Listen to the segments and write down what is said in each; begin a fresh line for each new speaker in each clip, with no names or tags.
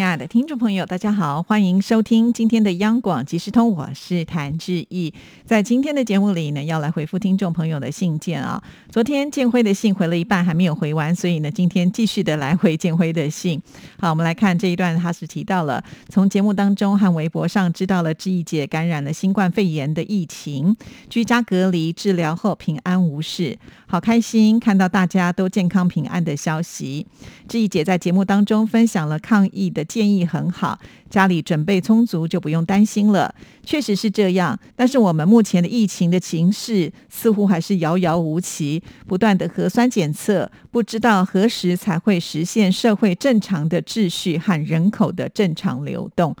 亲爱的听众朋友，大家好，欢迎收听今天的央广即时通，我是谭志毅。在今天的节目里呢，要来回复听众朋友的信件啊。昨天建辉的信回了一半，还没有回完，所以呢，今天继续的来回建辉的信。好，我们来看这一段，他是提到了从节目当中和微博上知道了志毅姐感染了新冠肺炎的疫情，居家隔离治疗后平安无事，好开心看到大家都健康平安的消息。志毅姐在节目当中分享了抗疫的。建议很好，家里准备充足就不用担心了。确实是这样，但是我们目前的疫情的形势似乎还是遥遥无期，不断的核酸检测，不知道何时才会实现社会正常的秩序和人口的正常流动。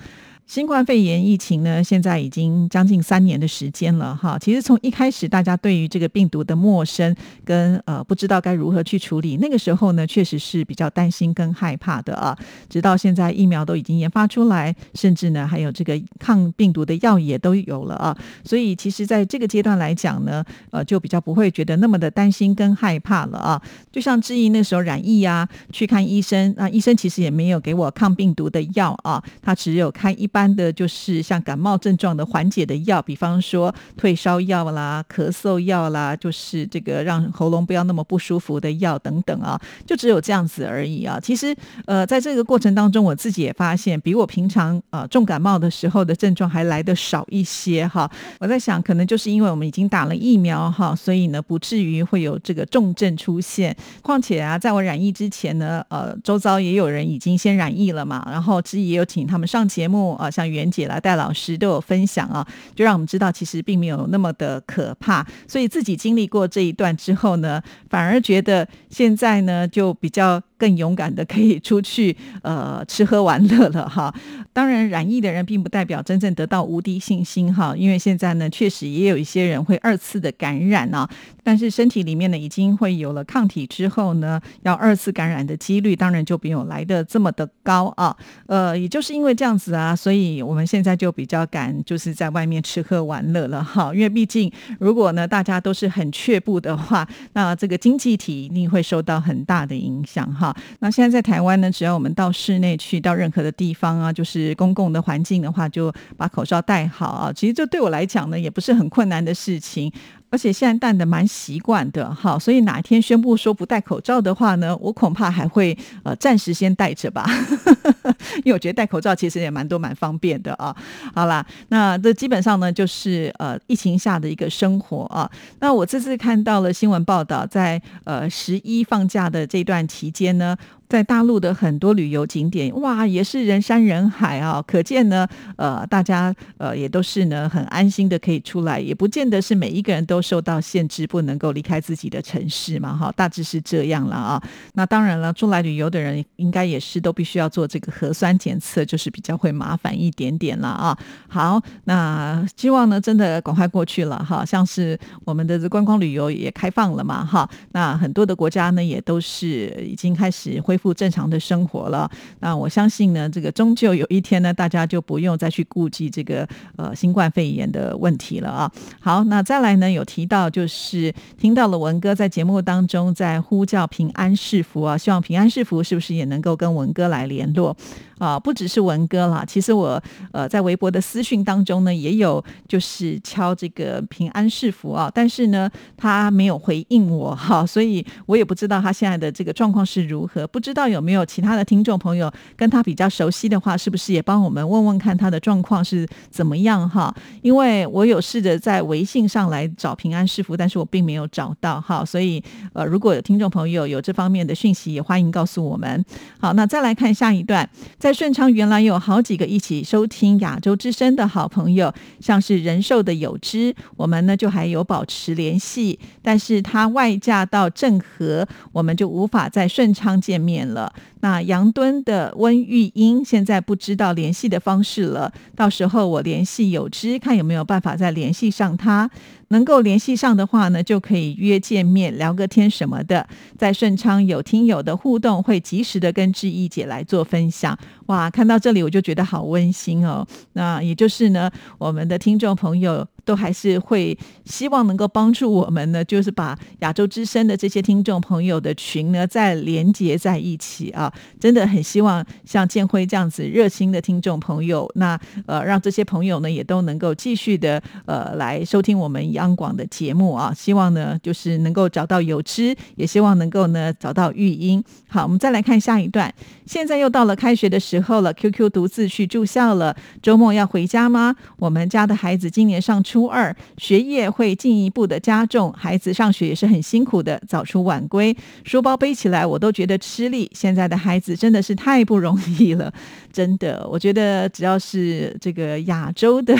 新冠肺炎疫情呢，现在已经将近三年的时间了哈。其实从一开始，大家对于这个病毒的陌生跟呃不知道该如何去处理，那个时候呢，确实是比较担心跟害怕的啊。直到现在疫苗都已经研发出来，甚至呢还有这个抗病毒的药也都有了啊。所以其实在这个阶段来讲呢，呃，就比较不会觉得那么的担心跟害怕了啊。就像志毅那时候染疫啊，去看医生，那医生其实也没有给我抗病毒的药啊，他只有开一般。般的就是像感冒症状的缓解的药，比方说退烧药啦、咳嗽药啦，就是这个让喉咙不要那么不舒服的药等等啊，就只有这样子而已啊。其实呃，在这个过程当中，我自己也发现，比我平常呃重感冒的时候的症状还来得少一些哈。我在想，可能就是因为我们已经打了疫苗哈，所以呢不至于会有这个重症出现。况且啊，在我染疫之前呢，呃，周遭也有人已经先染疫了嘛，然后之己也有请他们上节目啊。像袁姐啦、戴老师都有分享啊，就让我们知道其实并没有那么的可怕。所以自己经历过这一段之后呢，反而觉得现在呢就比较。更勇敢的可以出去呃吃喝玩乐了哈。当然染疫的人并不代表真正得到无敌信心哈，因为现在呢确实也有一些人会二次的感染啊。但是身体里面呢已经会有了抗体之后呢，要二次感染的几率当然就没有来的这么的高啊。呃，也就是因为这样子啊，所以我们现在就比较敢就是在外面吃喝玩乐了哈。因为毕竟如果呢大家都是很却步的话，那这个经济体一定会受到很大的影响哈。那现在在台湾呢，只要我们到室内去，到任何的地方啊，就是公共的环境的话，就把口罩戴好啊。其实这对我来讲呢，也不是很困难的事情。而且现在戴的蛮习惯的哈，所以哪一天宣布说不戴口罩的话呢，我恐怕还会呃暂时先戴着吧，因为我觉得戴口罩其实也蛮多蛮方便的啊。好啦，那这基本上呢就是呃疫情下的一个生活啊。那我这次看到了新闻报道，在呃十一放假的这段期间呢。在大陆的很多旅游景点，哇，也是人山人海啊！可见呢，呃，大家呃也都是呢很安心的可以出来，也不见得是每一个人都受到限制，不能够离开自己的城市嘛，哈，大致是这样了啊。那当然了，出来旅游的人应该也是都必须要做这个核酸检测，就是比较会麻烦一点点了啊。好，那希望呢真的赶快过去了哈，像是我们的观光旅游也开放了嘛，哈，那很多的国家呢也都是已经开始恢。复正常的生活了，那我相信呢，这个终究有一天呢，大家就不用再去顾及这个呃新冠肺炎的问题了啊。好，那再来呢，有提到就是听到了文哥在节目当中在呼叫平安是福啊，希望平安是福是不是也能够跟文哥来联络？啊，不只是文哥啦，其实我呃在微博的私讯当中呢，也有就是敲这个平安是福啊，但是呢他没有回应我哈，所以我也不知道他现在的这个状况是如何，不知道有没有其他的听众朋友跟他比较熟悉的话，是不是也帮我们问问看他的状况是怎么样哈？因为我有试着在微信上来找平安是福，但是我并没有找到哈，所以呃如果有听众朋友有这方面的讯息，也欢迎告诉我们。好，那再来看下一段在。顺昌原来有好几个一起收听亚洲之声的好朋友，像是人寿的有之，我们呢就还有保持联系。但是他外嫁到郑和，我们就无法在顺昌见面了。那杨敦的温玉英现在不知道联系的方式了，到时候我联系有知，看有没有办法再联系上他。能够联系上的话呢，就可以约见面聊个天什么的。在顺昌有听友的互动，会及时的跟志毅姐来做分享。哇，看到这里我就觉得好温馨哦。那也就是呢，我们的听众朋友。都还是会希望能够帮助我们呢，就是把亚洲之声的这些听众朋友的群呢再连接在一起啊！真的很希望像建辉这样子热心的听众朋友，那呃让这些朋友呢也都能够继续的呃来收听我们央广的节目啊！希望呢就是能够找到有知，也希望能够呢找到育英。好，我们再来看下一段。现在又到了开学的时候了，QQ 独自去住校了。周末要回家吗？我们家的孩子今年上初初二，学业会进一步的加重，孩子上学也是很辛苦的，早出晚归，书包背起来我都觉得吃力。现在的孩子真的是太不容易了，真的，我觉得只要是这个亚洲的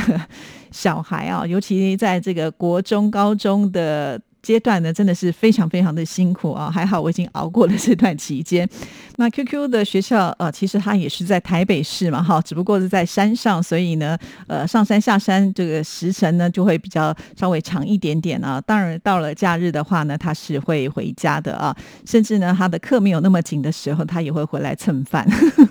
小孩啊，尤其在这个国中、高中的。阶段呢，真的是非常非常的辛苦啊！还好我已经熬过了这段期间。那 QQ 的学校呃，其实它也是在台北市嘛，哈，只不过是在山上，所以呢，呃，上山下山这个时程呢就会比较稍微长一点点啊。当然到了假日的话呢，他是会回家的啊，甚至呢他的课没有那么紧的时候，他也会回来蹭饭。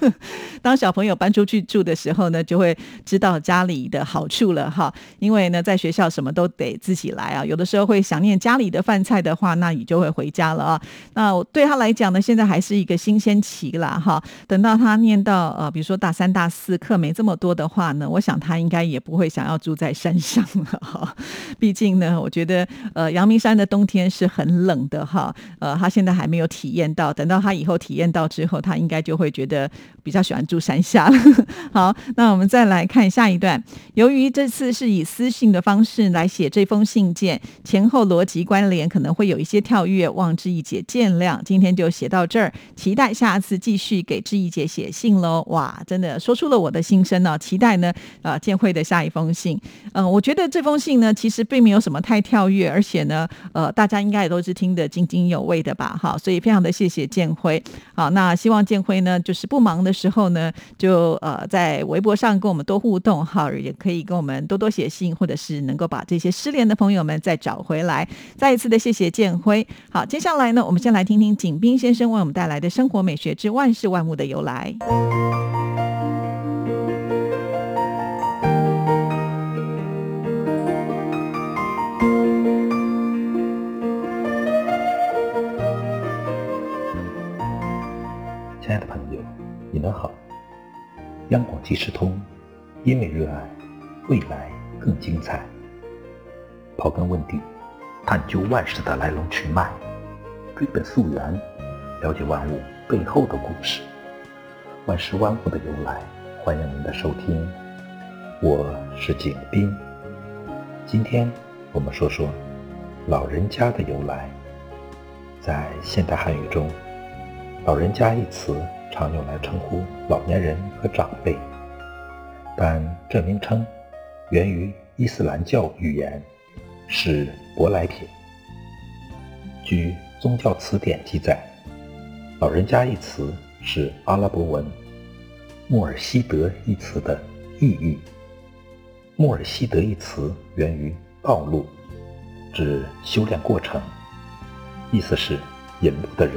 当小朋友搬出去住的时候呢，就会知道家里的好处了哈，因为呢在学校什么都得自己来啊，有的时候会想念家。里的饭菜的话，那你就会回家了啊。那对他来讲呢，现在还是一个新鲜期了，哈。等到他念到呃，比如说大三、大四，课没这么多的话呢，我想他应该也不会想要住在山上了哈。毕竟呢，我觉得呃，阳明山的冬天是很冷的哈。呃，他现在还没有体验到，等到他以后体验到之后，他应该就会觉得比较喜欢住山下了。好，那我们再来看下一段。由于这次是以私信的方式来写这封信件，前后逻辑。关联可能会有一些跳跃，望志毅姐见谅。今天就写到这儿，期待下下次继续给志毅姐写信喽。哇，真的说出了我的心声呢。期待呢，呃，建会的下一封信。嗯，我觉得这封信呢，其实并没有什么太跳跃，而且呢，呃，大家应该也都是听得津津有味的吧？哈，所以非常的谢谢建辉。好，那希望建辉呢，就是不忙的时候呢，就呃在微博上跟我们多互动，哈，也可以跟我们多多写信，或者是能够把这些失联的朋友们再找回来。再一次的谢谢建辉。好，接下来呢，我们先来听听景斌先生为我们带来的生活美学之万事万物的由来。
亲爱的朋友，你们好。央广即时通，因为热爱，未来更精彩。刨根问底。探究万事的来龙去脉，追本溯源，了解万物背后的故事，万事万物的由来。欢迎您的收听，我是景斌。今天我们说说“老人家”的由来。在现代汉语中，“老人家”一词常用来称呼老年人和长辈，但这名称源于伊斯兰教语言。是舶来品。据宗教词典记载，“老人家”一词是阿拉伯文“穆尔希德”一词的意译。“穆尔希德”一词源于道路，指修炼过程，意思是引路的人，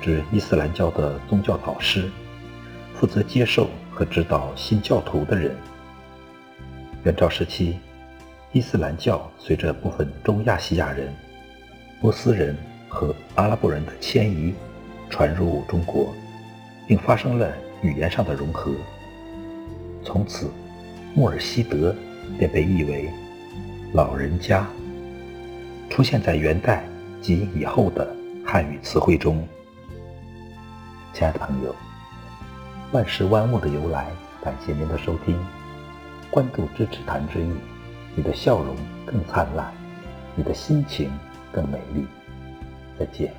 指伊斯兰教的宗教导师，负责接受和指导新教徒的人。元朝时期。伊斯兰教随着部分中亚西亚人、波斯人和阿拉伯人的迁移，传入中国，并发生了语言上的融合。从此，穆尔希德便被译为“老人家”，出现在元代及以后的汉语词汇中。亲爱的朋友，万事万物的由来，感谢您的收听，关注支持谭志毅。你的笑容更灿烂，你的心情更美丽。再见。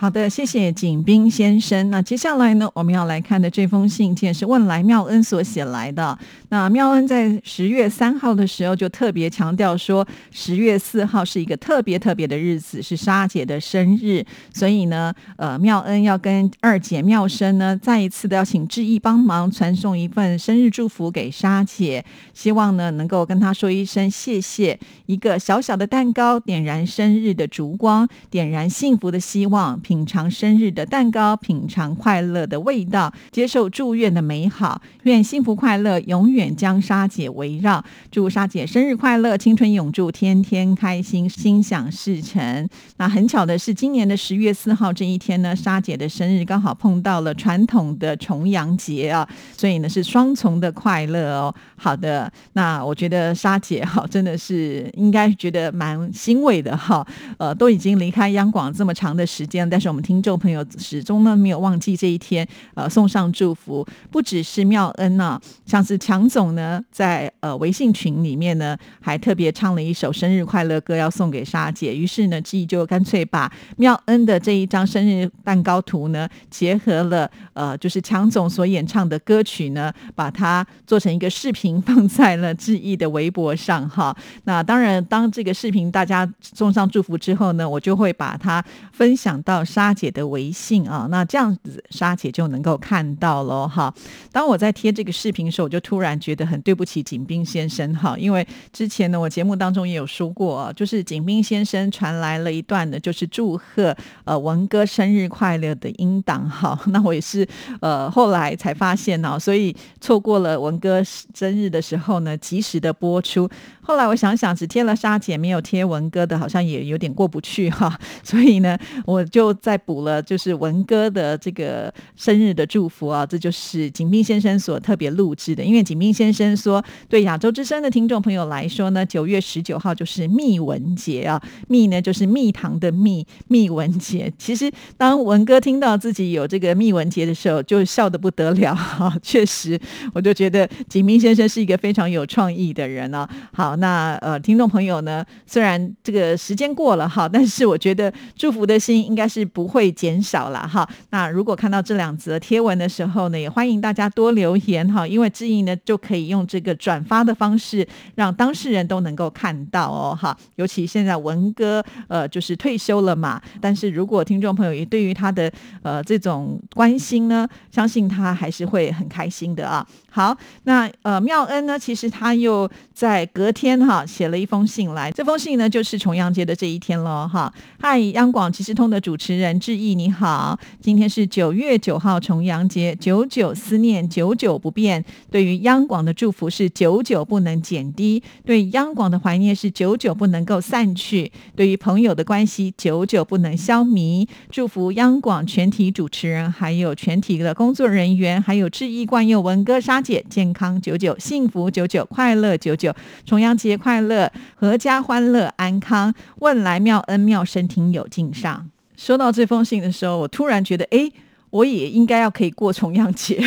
好的，谢谢景斌先生。那接下来呢，我们要来看的这封信件是问来妙恩所写来的。那妙恩在十月三号的时候就特别强调说，十月四号是一个特别特别的日子，是沙姐的生日，所以呢，呃，妙恩要跟二姐妙生呢再一次的要请志毅帮忙传送一份生日祝福给沙姐，希望呢能够跟她说一声谢谢。一个小小的蛋糕，点燃生日的烛光，点燃幸福的希望。品尝生日的蛋糕，品尝快乐的味道，接受祝愿的美好，愿幸福快乐永远将沙姐围绕。祝沙姐生日快乐，青春永驻，天天开心，心想事成。那很巧的是，今年的十月四号这一天呢，沙姐的生日刚好碰到了传统的重阳节啊，所以呢是双重的快乐哦。好的，那我觉得沙姐哈真的是应该觉得蛮欣慰的哈。呃，都已经离开央广这么长的时间，但是我们听众朋友始终呢没有忘记这一天，呃，送上祝福。不只是妙恩呐，像是强总呢，在呃微信群里面呢，还特别唱了一首生日快乐歌要送给沙姐。于是呢，记忆就干脆把妙恩的这一张生日蛋糕图呢，结合了呃，就是强总所演唱的歌曲呢，把它做成一个视频放在了志毅的微博上哈。那当然，当这个视频大家送上祝福之后呢，我就会把它分享到。沙姐的微信啊，那这样子沙姐就能够看到喽哈。当我在贴这个视频的时候，我就突然觉得很对不起景斌先生哈，因为之前呢，我节目当中也有说过，就是景斌先生传来了一段呢，就是祝贺呃文哥生日快乐的音档哈。那我也是呃后来才发现呢，所以错过了文哥生日的时候呢，及时的播出。后来我想想，只贴了沙姐，没有贴文哥的，好像也有点过不去哈。所以呢，我就。再补了，就是文哥的这个生日的祝福啊，这就是景斌先生所特别录制的。因为景斌先生说，对亚洲之声的听众朋友来说呢，九月十九号就是蜜文节啊，蜜呢就是蜜糖的蜜，蜜文节。其实当文哥听到自己有这个蜜文节的时候，就笑得不得了哈。确实，我就觉得景斌先生是一个非常有创意的人啊。好，那呃，听众朋友呢，虽然这个时间过了哈，但是我觉得祝福的心应该是。不会减少了哈。那如果看到这两则贴文的时候呢，也欢迎大家多留言哈，因为志毅呢就可以用这个转发的方式，让当事人都能够看到哦哈。尤其现在文哥呃就是退休了嘛，但是如果听众朋友也对于他的呃这种关心呢，相信他还是会很开心的啊。好，那呃妙恩呢，其实他又在隔天天哈写了一封信来，这封信呢就是重阳节的这一天喽哈。嗨，央广即时通的主持。人志毅，你好，今天是九月九号重阳节，久久思念，久久不变。对于央广的祝福是久久不能减低，对央广的怀念是久久不能够散去，对于朋友的关系久久不能消弭。祝福央广全体主持人，还有全体的工作人员，还有志毅冠佑文哥沙姐，健康久久，幸福久久，快乐久久，重阳节快乐，阖家欢乐安康，问来妙恩妙身听有敬上。收到这封信的时候，我突然觉得，哎，我也应该要可以过重阳节。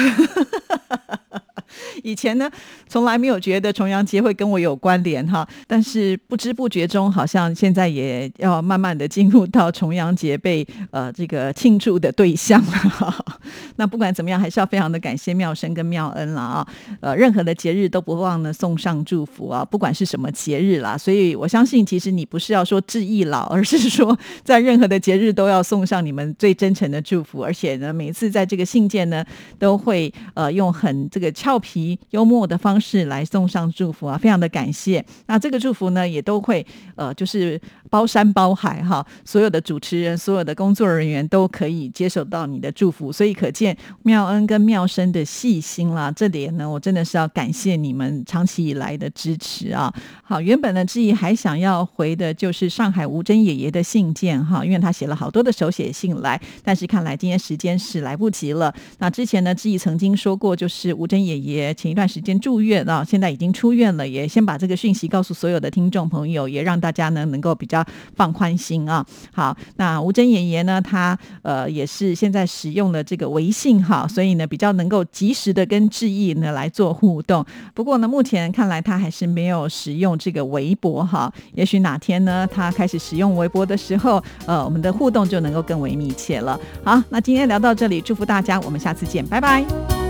以前呢，从来没有觉得重阳节会跟我有关联哈，但是不知不觉中，好像现在也要慢慢的进入到重阳节被呃这个庆祝的对象了。那不管怎么样，还是要非常的感谢妙生跟妙恩了啊。呃，任何的节日都不忘呢送上祝福啊，不管是什么节日啦。所以我相信，其实你不是要说致意老，而是说在任何的节日都要送上你们最真诚的祝福，而且呢，每次在这个信件呢，都会呃用很这个俏皮。幽默的方式来送上祝福啊，非常的感谢。那这个祝福呢，也都会呃，就是包山包海哈，所有的主持人、所有的工作人员都可以接受到你的祝福，所以可见妙恩跟妙生的细心啦。这点呢，我真的是要感谢你们长期以来的支持啊。好，原本呢，志毅还想要回的就是上海吴珍爷爷的信件哈，因为他写了好多的手写信来，但是看来今天时间是来不及了。那之前呢，志毅曾经说过，就是吴珍爷爷。也前一段时间住院啊，现在已经出院了，也先把这个讯息告诉所有的听众朋友，也让大家呢能够比较放宽心啊。好，那吴珍爷爷呢，他呃也是现在使用了这个微信哈，所以呢比较能够及时的跟志毅呢来做互动。不过呢，目前看来他还是没有使用这个微博哈。也许哪天呢，他开始使用微博的时候，呃，我们的互动就能够更为密切了。好，那今天聊到这里，祝福大家，我们下次见，拜拜。